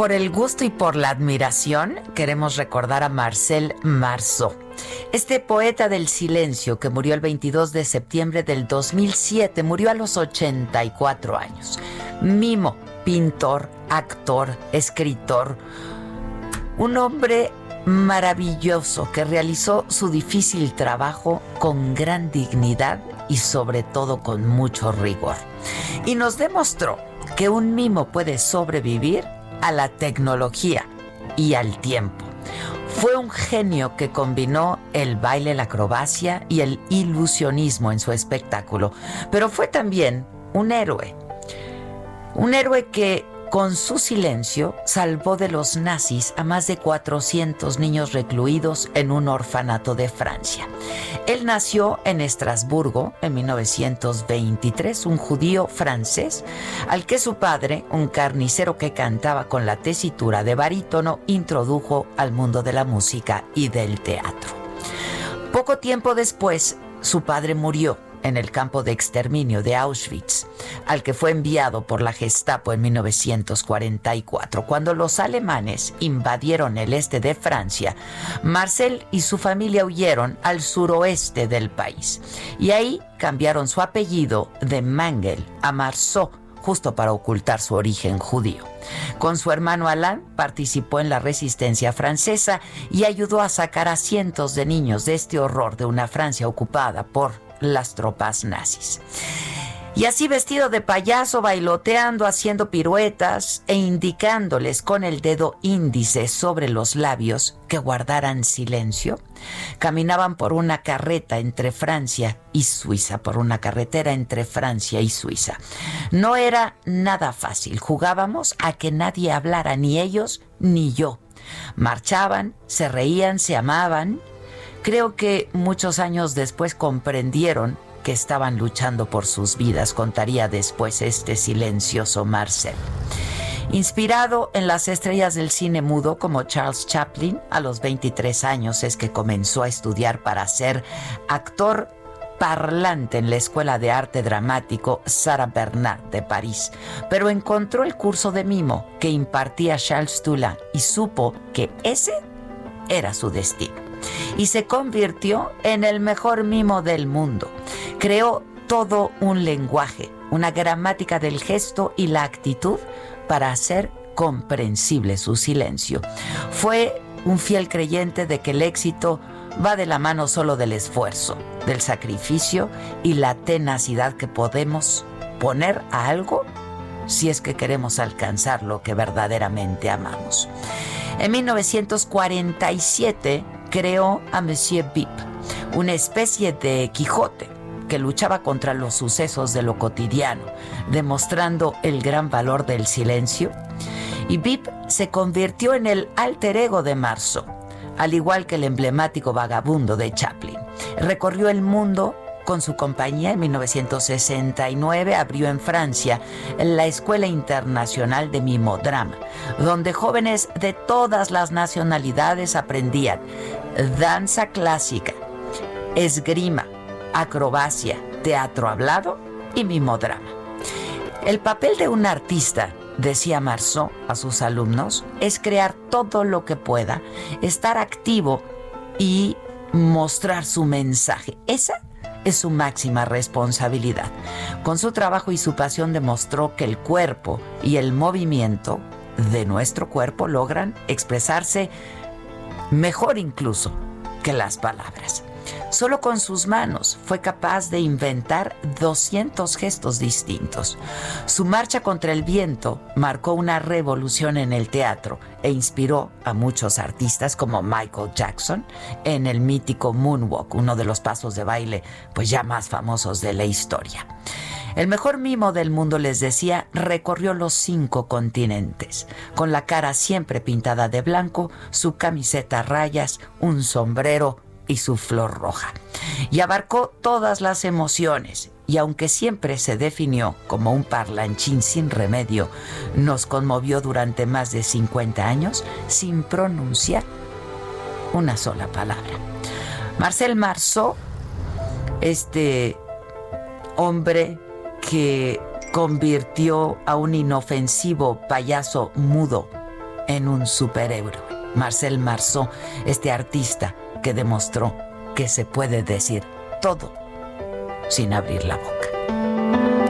Por el gusto y por la admiración, queremos recordar a Marcel Marceau, este poeta del silencio que murió el 22 de septiembre del 2007, murió a los 84 años. Mimo, pintor, actor, escritor, un hombre maravilloso que realizó su difícil trabajo con gran dignidad y sobre todo con mucho rigor. Y nos demostró que un mimo puede sobrevivir a la tecnología y al tiempo. Fue un genio que combinó el baile, la acrobacia y el ilusionismo en su espectáculo, pero fue también un héroe. Un héroe que con su silencio salvó de los nazis a más de 400 niños recluidos en un orfanato de Francia. Él nació en Estrasburgo en 1923, un judío francés, al que su padre, un carnicero que cantaba con la tesitura de barítono, introdujo al mundo de la música y del teatro. Poco tiempo después, su padre murió en el campo de exterminio de Auschwitz, al que fue enviado por la Gestapo en 1944. Cuando los alemanes invadieron el este de Francia, Marcel y su familia huyeron al suroeste del país y ahí cambiaron su apellido de Mangel a Marceau justo para ocultar su origen judío. Con su hermano Alain participó en la resistencia francesa y ayudó a sacar a cientos de niños de este horror de una Francia ocupada por las tropas nazis. Y así vestido de payaso, bailoteando, haciendo piruetas e indicándoles con el dedo índice sobre los labios que guardaran silencio, caminaban por una carreta entre Francia y Suiza, por una carretera entre Francia y Suiza. No era nada fácil, jugábamos a que nadie hablara, ni ellos ni yo. Marchaban, se reían, se amaban, Creo que muchos años después comprendieron que estaban luchando por sus vidas, contaría después este silencioso Marcel. Inspirado en las estrellas del cine mudo como Charles Chaplin, a los 23 años es que comenzó a estudiar para ser actor parlante en la Escuela de Arte Dramático Sarah Bernard de París, pero encontró el curso de mimo que impartía Charles Tula y supo que ese era su destino y se convirtió en el mejor mimo del mundo. Creó todo un lenguaje, una gramática del gesto y la actitud para hacer comprensible su silencio. Fue un fiel creyente de que el éxito va de la mano solo del esfuerzo, del sacrificio y la tenacidad que podemos poner a algo si es que queremos alcanzar lo que verdaderamente amamos. En 1947 creó a Monsieur Bip, una especie de Quijote que luchaba contra los sucesos de lo cotidiano, demostrando el gran valor del silencio. Y Bip se convirtió en el alter ego de Marceau, al igual que el emblemático vagabundo de Chaplin. Recorrió el mundo con su compañía en 1969 abrió en Francia la Escuela Internacional de Mimodrama, donde jóvenes de todas las nacionalidades aprendían danza clásica, esgrima, acrobacia, teatro hablado y mimodrama. El papel de un artista, decía Marceau a sus alumnos, es crear todo lo que pueda, estar activo y mostrar su mensaje. Esa es su máxima responsabilidad. Con su trabajo y su pasión demostró que el cuerpo y el movimiento de nuestro cuerpo logran expresarse mejor incluso que las palabras. Solo con sus manos fue capaz de inventar 200 gestos distintos. Su marcha contra el viento marcó una revolución en el teatro e inspiró a muchos artistas como Michael Jackson en el mítico Moonwalk, uno de los pasos de baile pues ya más famosos de la historia. El mejor mimo del mundo, les decía, recorrió los cinco continentes, con la cara siempre pintada de blanco, su camiseta a rayas, un sombrero, y su flor roja. Y abarcó todas las emociones y aunque siempre se definió como un parlanchín sin remedio, nos conmovió durante más de 50 años sin pronunciar una sola palabra. Marcel Marceau, este hombre que convirtió a un inofensivo payaso mudo en un superhéroe. Marcel Marceau, este artista que demostró que se puede decir todo sin abrir la boca.